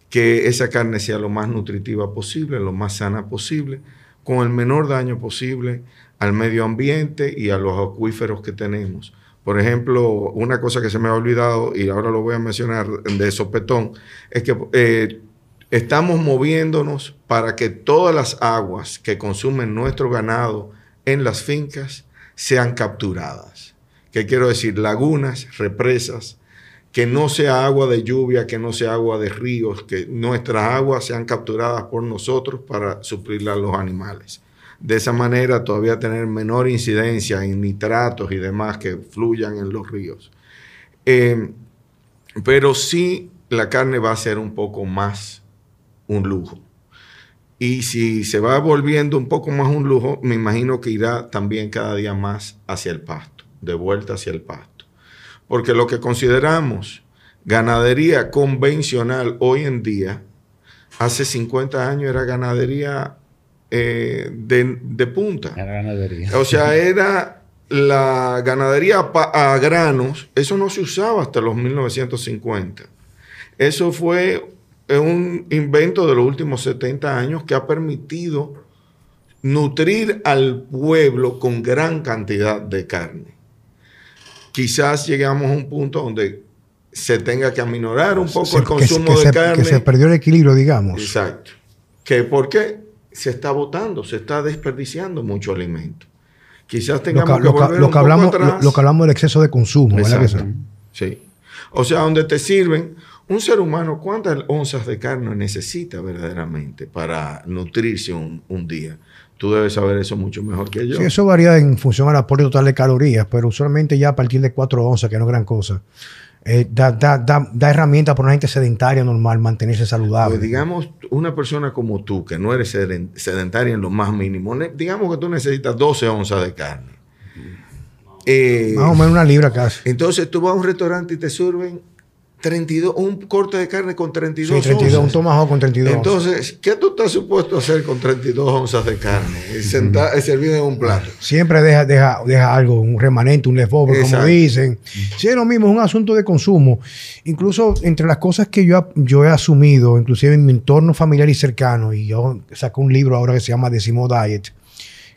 que esa carne sea lo más nutritiva posible, lo más sana posible con el menor daño posible al medio ambiente y a los acuíferos que tenemos. Por ejemplo, una cosa que se me ha olvidado y ahora lo voy a mencionar de sopetón, es que eh, estamos moviéndonos para que todas las aguas que consumen nuestro ganado en las fincas sean capturadas. ¿Qué quiero decir? Lagunas, represas, que no sea agua de lluvia, que no sea agua de ríos, que nuestras aguas sean capturadas por nosotros para suplirla a los animales. De esa manera todavía tener menor incidencia en nitratos y demás que fluyan en los ríos. Em, pero sí la carne va a ser un poco más un lujo. Y si se va volviendo un poco más un lujo, me imagino que irá también cada día más hacia el pasto, de vuelta hacia el pasto. Porque lo que consideramos ganadería convencional hoy en día, hace 50 años era ganadería eh, de, punta. Era ganadería. O sea, era la ganadería a granos, eso no se usaba hasta los 1950. Eso fue un invento de los últimos 70 años que ha permitido nutrir al pueblo con gran cantidad de carne quizás llegamos a un punto donde se tenga que aminorar un poco el consumo de carne. Que se perdió el equilibrio, digamos. Exacto. Que porque se está botando, se está desperdiciando mucho alimento. Quizás tengamos que, volver lo, que hablamos, Lo, que hablamos del exceso de consumo, ¿verdad? sí. O sea, donde te sirven un ser humano, ¿cuántas onzas de carne necesita verdaderamente para nutrirse un, un día? Tú debes saber eso mucho mejor que yo. Sí, eso varía en función al aporte total de calorías, pero usualmente ya a partir de 4 onzas, que no es gran cosa, eh, da, da, da, da herramientas para una gente sedentaria normal mantenerse saludable. Pues digamos, una persona como tú, que no eres sedentaria en lo más mínimo, digamos que tú necesitas 12 onzas de carne. Eh, más o menos una libra casi. Entonces tú vas a un restaurante y te sirven 32, un corte de carne con 32 sí, 32, un tomahawk con 32 Entonces, ¿qué tú estás supuesto a hacer con 32 onzas de carne? Sentar, servido en un plato. Siempre deja, deja, deja algo, un remanente, un leftover, como dicen. Sí, es lo mismo, es un asunto de consumo. Incluso entre las cosas que yo, yo he asumido, inclusive en mi entorno familiar y cercano, y yo saco un libro ahora que se llama Decimo Diet,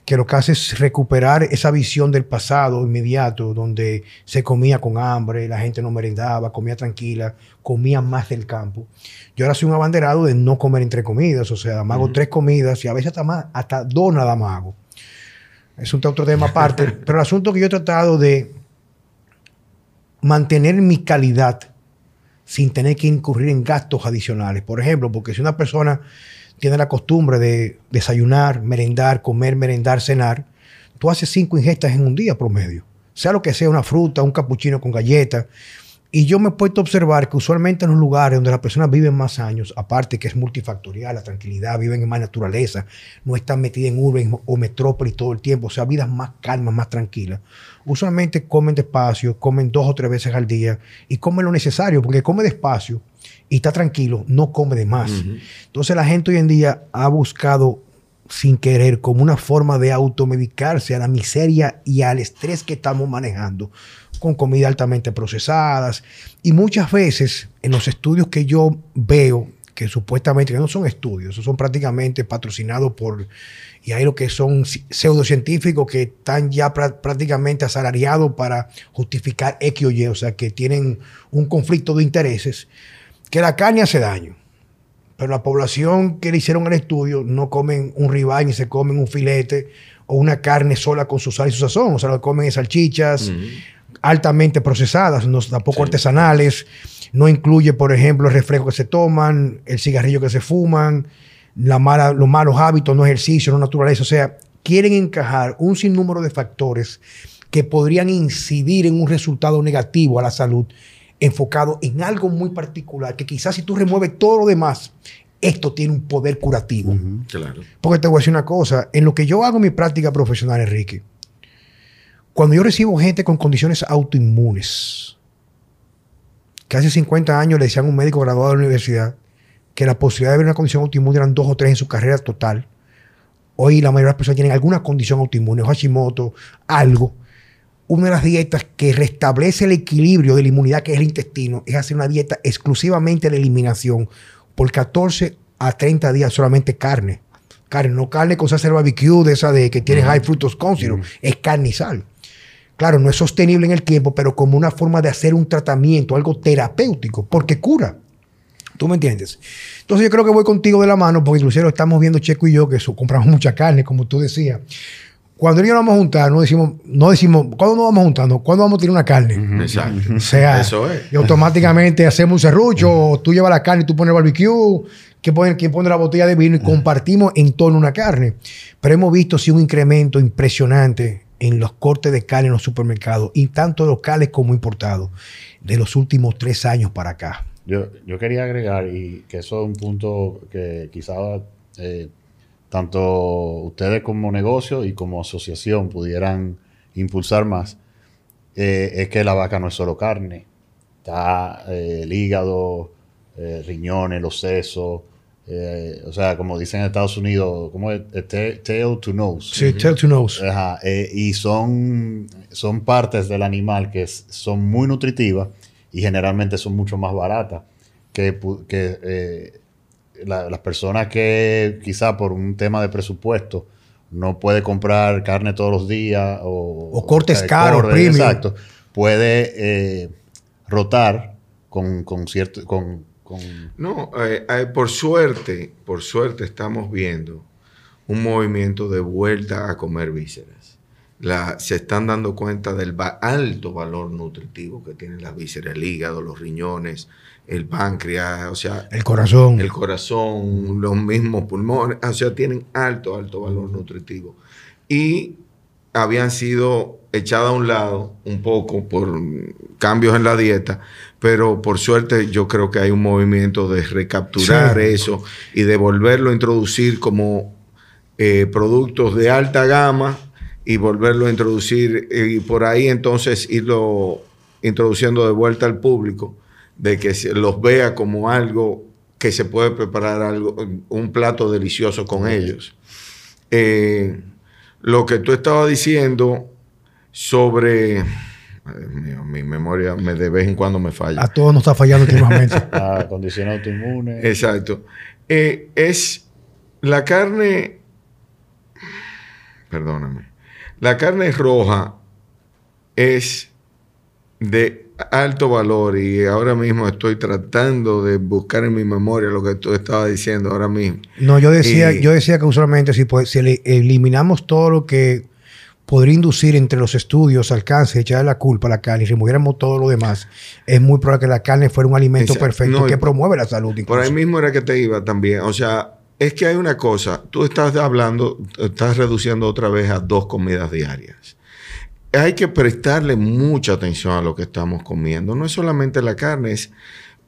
que lo que hace es recuperar esa visión del pasado inmediato, donde se comía con hambre, la gente no merendaba, comía tranquila, comía más del campo. Yo ahora soy un abanderado de no comer entre comidas, o sea, me hago tres comidas y a veces hasta, más, hasta dos nada más hago. Es un otro tema aparte, pero el asunto que yo he tratado de mantener mi calidad sin tener que incurrir en gastos adicionales. Por ejemplo, porque si una persona tiene la costumbre de desayunar, merendar, comer, merendar, cenar, tú haces cinco ingestas en un día promedio. Sea lo que sea, una fruta, un capuchino con galleta. Y yo me he puesto a observar que usualmente en los lugares donde las personas viven más años, aparte que es multifactorial, la tranquilidad, viven en más naturaleza, no están metidas en urbe o metrópolis todo el tiempo, o sea, vidas más calmas, más tranquilas. Usualmente comen despacio, comen dos o tres veces al día y comen lo necesario, porque come despacio y está tranquilo, no come de más. Entonces la gente hoy en día ha buscado sin querer como una forma de automedicarse a la miseria y al estrés que estamos manejando con comida altamente procesadas. Y muchas veces en los estudios que yo veo, que supuestamente no son estudios, son prácticamente patrocinados por, y hay lo que son pseudocientíficos que están ya prácticamente asalariados para justificar X o Y, o sea, que tienen un conflicto de intereses, que la carne hace daño. Pero la población que le hicieron el estudio no comen un ribeye ni se comen un filete o una carne sola con su sal y su sazón. O sea, lo comen salchichas, altamente procesadas, no, tampoco artesanales. No incluye, por ejemplo, el refresco que se toman, el cigarrillo que se fuman, la mala, los malos hábitos, no ejercicio, no naturaleza. O sea, quieren encajar un sinnúmero de factores que podrían incidir en un resultado negativo a la salud, enfocado en algo muy particular, que quizás si tú remueves todo lo demás, esto tiene un poder curativo. Claro. Porque te voy a decir una cosa, en lo que yo hago mi práctica profesional, Enrique, cuando yo recibo gente con condiciones autoinmunes, que hace 50 años le decían a un médico graduado de la universidad que la posibilidad de ver una condición autoinmune eran dos o tres en su carrera total. Hoy la mayoría de las personas tienen alguna condición autoinmune, Hashimoto, algo. Una de las dietas que restablece el equilibrio de la inmunidad, que es el intestino, es hacer una dieta exclusivamente de eliminación por 14 a 30 días solamente carne. Carne, no carne con salsa barbecue de esa de que tiene high fructose corn es carne y sal. Claro, no es sostenible en el tiempo, pero como una forma de hacer un tratamiento, algo terapéutico, porque cura. ¿Tú me entiendes? Entonces yo creo que voy contigo de la mano, porque inclusive lo estamos viendo Checo y yo, que compramos mucha carne, como tú decías. Cuando nos vamos a juntar, no decimos, no decimos, ¿cuándo nos vamos juntando? ¿Cuándo vamos a tirar una carne? Exacto. O sea, Eso es. y automáticamente hacemos un serrucho, tú llevas la carne y tú pones el barbecue, que pone, quien pone la botella de vino y compartimos en torno a una carne. Pero hemos visto sí un incremento impresionante en los cortes de carne en los supermercados, y tanto locales como importados, de los últimos tres años para acá. Yo, yo quería agregar, y que eso es un punto que quizás eh, tanto ustedes como negocio y como asociación pudieran impulsar más, eh, es que la vaca no es solo carne. Está eh, el hígado, riñones, los sesos, eh, o sea, como dicen en Estados Unidos, como es? Tail to nose. Sí, tail to nose. Eh, y son, son partes del animal que son muy nutritivas y generalmente son mucho más baratas que, que eh, las personas que quizá por un tema de presupuesto no puede comprar carne todos los días o, o cortes caros, Exacto. Puede rotar con, con cierto... Con, no, eh, eh, por suerte, por suerte estamos viendo un movimiento de vuelta a comer vísceras. se están dando cuenta del alto valor nutritivo que tienen las vísceras, el hígado, los riñones, el páncreas, o sea... El corazón. El corazón, los mismos pulmones, o sea, tienen alto, alto valor nutritivo. Y habían sido echadas a un lado un poco por cambios en la dieta, pero por suerte yo creo que hay un movimiento de recapturar eso y de volverlo a introducir como eh, productos de alta gama y volverlo a introducir y por ahí entonces irlo introduciendo de vuelta al público, de que se los vea como algo que se puede preparar algo, un plato delicioso con ellos. Eh, lo que tú estabas diciendo sobre mi memoria me, de vez en cuando me falla. A todos nos está fallando últimamente. La condición autoinmune. Exacto. Eh, es la carne, perdóname, la carne roja es de alto valor y ahora mismo estoy tratando de buscar en mi memoria lo que tú estabas diciendo ahora mismo. No, yo decía, yo decía que usualmente si, pues, si eliminamos todo lo que podría inducir entre los estudios al cáncer, echarle la culpa a la carne y removiéramos todo lo demás, es muy probable que la carne fuera un alimento perfecto que promueve la salud. Por ahí mismo era que te iba también. O sea, es que hay una cosa, tú estás hablando, estás reduciendo otra vez a dos comidas diarias. Hay que prestarle mucha atención a lo que estamos comiendo. No es solamente la carne, es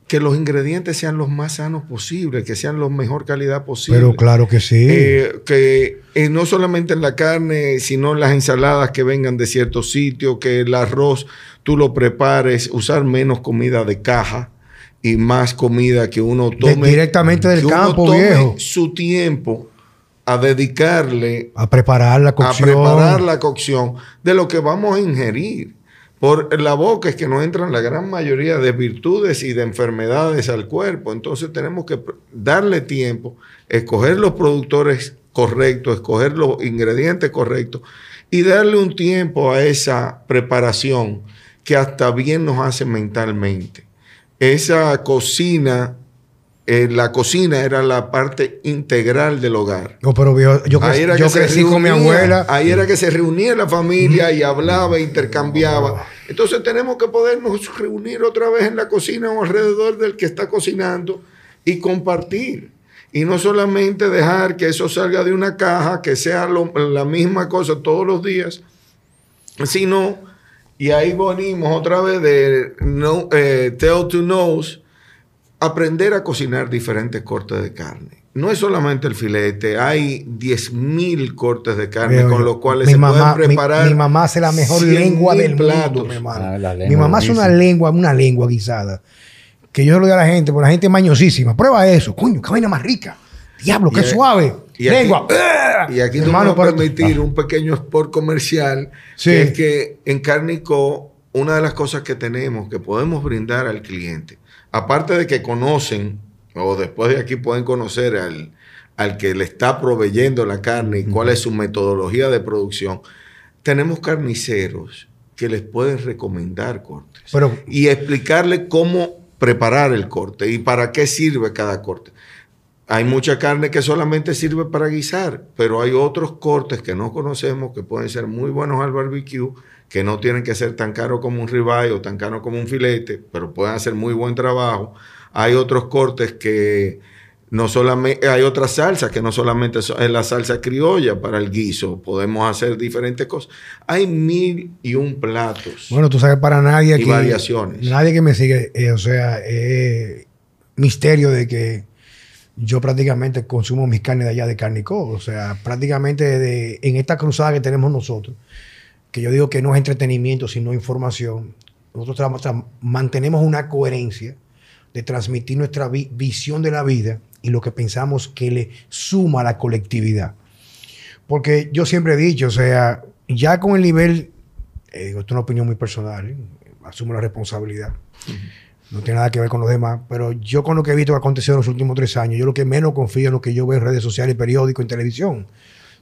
que los ingredientes sean los más sanos posibles, que sean los mejor calidad posible. Pero claro que sí. Eh, que eh, no solamente en la carne, sino en las ensaladas que vengan de ciertos sitios, que el arroz tú lo prepares, usar menos comida de caja y más comida que uno tome. directamente del que uno campo, tome viejo. su tiempo a dedicarle A preparar la cocción. a preparar la cocción de lo que vamos a ingerir. Por la boca es que nos entran la gran mayoría de virtudes y de enfermedades al cuerpo. Entonces tenemos que darle tiempo, escoger los productores correctos, escoger los ingredientes correctos y darle un tiempo a esa preparación que hasta bien nos hace mentalmente. Esa cocina, eh, la cocina era la parte integral del hogar. No, pero yo, Ahí crecí, era yo que crecí con mi abuela. Ahí era que se reunía la familia y hablaba, e intercambiaba. Entonces tenemos que podernos reunir otra vez en la cocina o alrededor del que está cocinando y compartir. Y no solamente dejar que eso salga de una caja, que sea lo- la misma cosa todos los días, sino, y ahí venimos otra vez de no, eh, tell to nose, aprender a cocinar diferentes cortes de carne. No es solamente el filete, hay 10.000 cortes de carne Viejo, con los cuales mi se mamá, pueden preparar. Mi, mi mamá hace la mejor 100.000 lengua del mundo, mi hermano. Ah, mi mamá hace una lengua, una lengua guisada. Que yo lo digo a la gente, porque la gente es mañosísima. Prueba eso. Coño, qué vaina más rica. Diablo, qué Y a- suave. y aquí- lengua. ¡Ah! Y aquí Hermano, nos va a pero- permitir un pequeño sport comercial, Sí. que es que en Cárnico, una de las cosas que tenemos, que podemos brindar al cliente, aparte de que conocen, o después de aquí pueden conocer al, al que le está proveyendo la carne y cuál es su metodología de producción, tenemos carniceros que les pueden recomendar cortes Pero- y explicarle cómo preparar el corte y para qué sirve cada corte. Hay mucha carne que solamente sirve para guisar, pero hay otros cortes que no conocemos que pueden ser muy buenos al barbecue, que no tienen que ser tan caros como un ribeye o tan caro como un filete, pero pueden hacer muy buen trabajo. Hay otros cortes que no solamente, hay otras salsas que no solamente son- es la salsa criolla para el guiso, podemos hacer diferentes cosas. Hay mil y un platos. Bueno, tú sabes, para nadie Y variaciones. Nadie que me sigue, eh, o sea, es misterio de que yo prácticamente consumo mis carnes de allá de Carnicó. O sea, prácticamente de- en esta cruzada que tenemos nosotros, que yo digo que no es entretenimiento, sino información, nosotros mantenemos una coherencia de transmitir nuestra vi- visión de la vida y lo que pensamos que le suma a la colectividad. Porque yo siempre he dicho, o sea, ya con el nivel, eh, digo, esto es una opinión muy personal, ¿eh? asumo la responsabilidad. No tiene nada que ver con los demás, pero yo con lo que he visto que ha acontecido en los últimos tres años, yo lo que menos confío en lo que yo veo en redes sociales, periódicos, en televisión.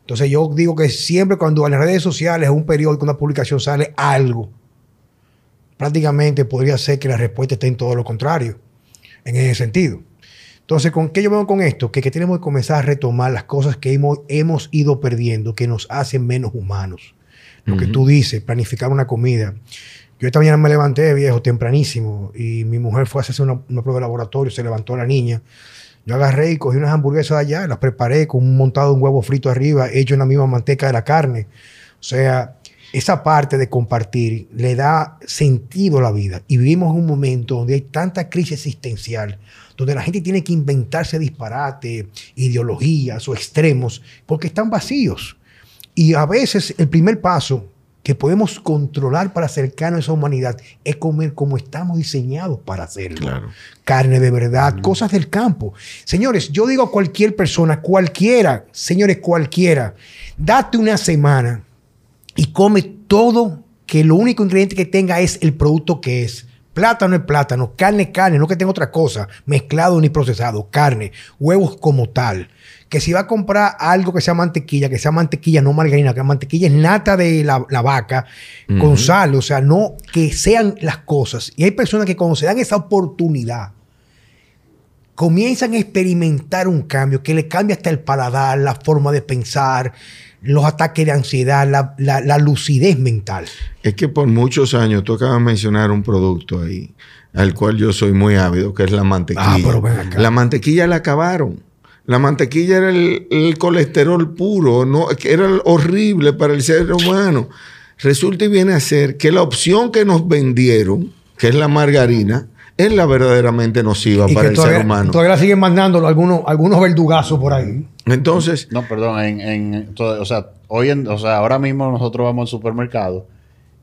Entonces yo digo que siempre cuando en las redes sociales, un periódico, una publicación sale algo, prácticamente podría ser que la respuesta esté en todo lo contrario, en ese sentido. Entonces, ¿con qué yo vengo con esto? Que, que tenemos que comenzar a retomar las cosas que hemos, hemos ido perdiendo, que nos hacen menos humanos. Lo que tú dices, planificar una comida. Yo esta mañana me levanté, viejo, tempranísimo, y mi mujer fue a hacerse una, una prueba de laboratorio, se levantó la niña. Yo agarré y cogí unas hamburguesas allá, las preparé con un montado de un huevo frito arriba, hecho en la misma manteca de la carne. O sea, esa parte de compartir le da sentido a la vida. Y vivimos en un momento donde hay tanta crisis existencial, donde la gente tiene que inventarse disparate, ideologías o extremos, porque están vacíos. Y a veces el primer paso que podemos controlar para acercarnos a esa humanidad es comer como estamos diseñados para hacerlo. Claro. Carne de verdad, cosas del campo. Señores, yo digo a cualquier persona, cualquiera, señores, cualquiera, date una semana y come todo que lo único ingrediente que tenga es el producto que es. Plátano es plátano, carne es carne, no que tenga otra cosa, mezclado ni procesado, carne, huevos como tal. Que si va a comprar algo que sea mantequilla, que sea mantequilla, no margarina, que la mantequilla es nata de la, la vaca, con sal, o sea, no que sean las cosas. Y hay personas que cuando se dan esa oportunidad, comienzan a experimentar un cambio que le cambia hasta el paladar, la forma de pensar, los ataques de ansiedad, la, la- la lucidez mental. Es que por muchos años, tú acabas de mencionar un producto ahí, al cual yo soy muy ávido, que es la mantequilla. Ah, pero ven acá. La mantequilla la acabaron. La mantequilla era el, el colesterol puro, no, era horrible para el ser humano. Resulta y viene a ser que la opción que nos vendieron, que es la margarina, es la verdaderamente nociva Y para que el todavía, ser humano. todavía siguen mandando algunos, algunos verdugazos por ahí. Entonces, No, perdón, en, en todo- o sea, hoy en, o sea, ahora mismo nosotros vamos al supermercado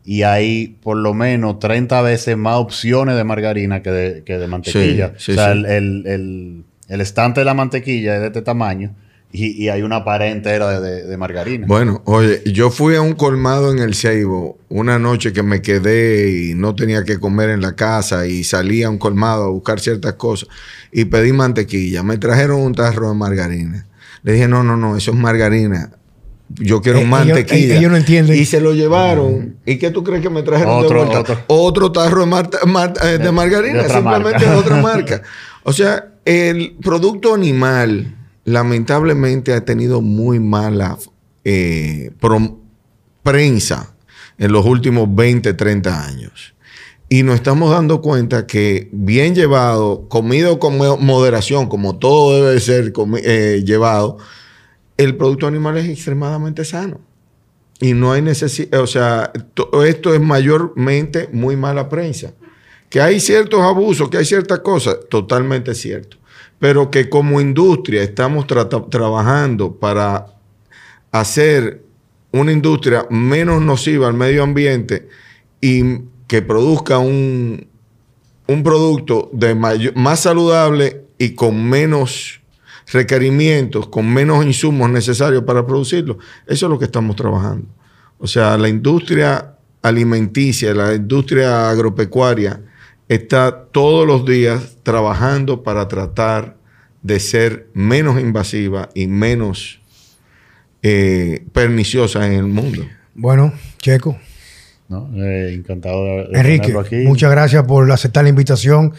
y hay por lo menos 30 veces más opciones de margarina que de, que de mantequilla. Sí, sí, o sea, sí. el, el, el- el estante de la mantequilla es de este tamaño y, y hay una pared entera de, de- de margarina. Bueno, oye, yo fui a un colmado en el Ceibo una noche que me quedé y no tenía que comer en la casa y salí a un colmado a buscar ciertas cosas y pedí mantequilla. Me trajeron un tarro de margarina. Le dije, no, no, no, eso es margarina. Yo quiero Eh, ellos- mantequilla. eh, ellos no entienden. Y se lo llevaron. ¿Y qué tú crees que me trajeron Otro- de vuelta? otro. Otro tarro de, mar- mar- eh, de De- margarina, de otra simplemente marca. de otra marca. O sea, el producto animal lamentablemente ha tenido muy mala eh, prensa en los últimos 20, 30 años. Y nos estamos dando cuenta que bien llevado, comido con mo- moderación, como todo debe ser eh, llevado, el producto animal es extremadamente sano. Y no hay necesidad, o sea, to- esto es mayormente muy mala prensa. Que hay ciertos abusos, que hay ciertas cosas, totalmente cierto. Pero que como industria estamos trabajando para hacer una industria menos nociva al medio ambiente y que produzca un, un producto de más saludable y con menos requerimientos, con menos insumos necesarios para producirlo. Eso es lo que estamos trabajando. O sea, la industria alimenticia, la industria agropecuaria está todos los días trabajando para tratar de ser menos invasiva y menos eh, perniciosa en el mundo. Bueno, Checo, ¿no? Eh, encantado de, de Enrique, aquí. muchas gracias por aceptar la invitación.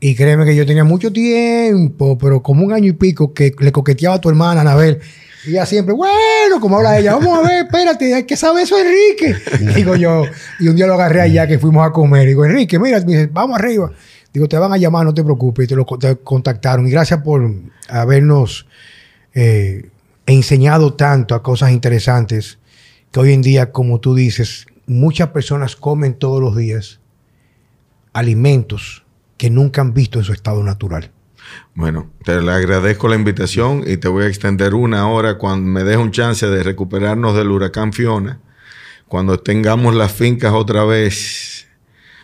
Y créeme que yo tenía mucho tiempo, pero como un año y pico, que le coqueteaba a tu hermana, Anabel. Y ella siempre, bueno, como habla ella, vamos a ver, espérate, hay que saber eso, Enrique. Digo yo, y un día lo agarré allá que fuimos a comer. Digo, Enrique, mira, me dice, vamos arriba. Digo, te van a llamar, no te preocupes. Y te lo te contactaron. Y gracias por habernos eh, enseñado tanto a cosas interesantes que hoy en día, como tú dices, muchas personas comen todos los días alimentos que nunca han visto en su estado natural. Bueno, te le agradezco la invitación y te voy a extender una hora cuando me des un chance de recuperarnos del huracán Fiona, cuando tengamos las fincas otra vez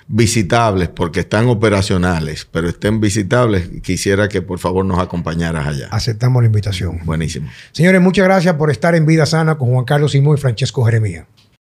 visitables, porque están operacionales, pero estén visitables, quisiera que por favor nos acompañaras allá. Aceptamos la invitación. Buenísimo. Señores, muchas gracias por estar en Vida Sana con Juan Carlos Simón y Francesco Jeremía.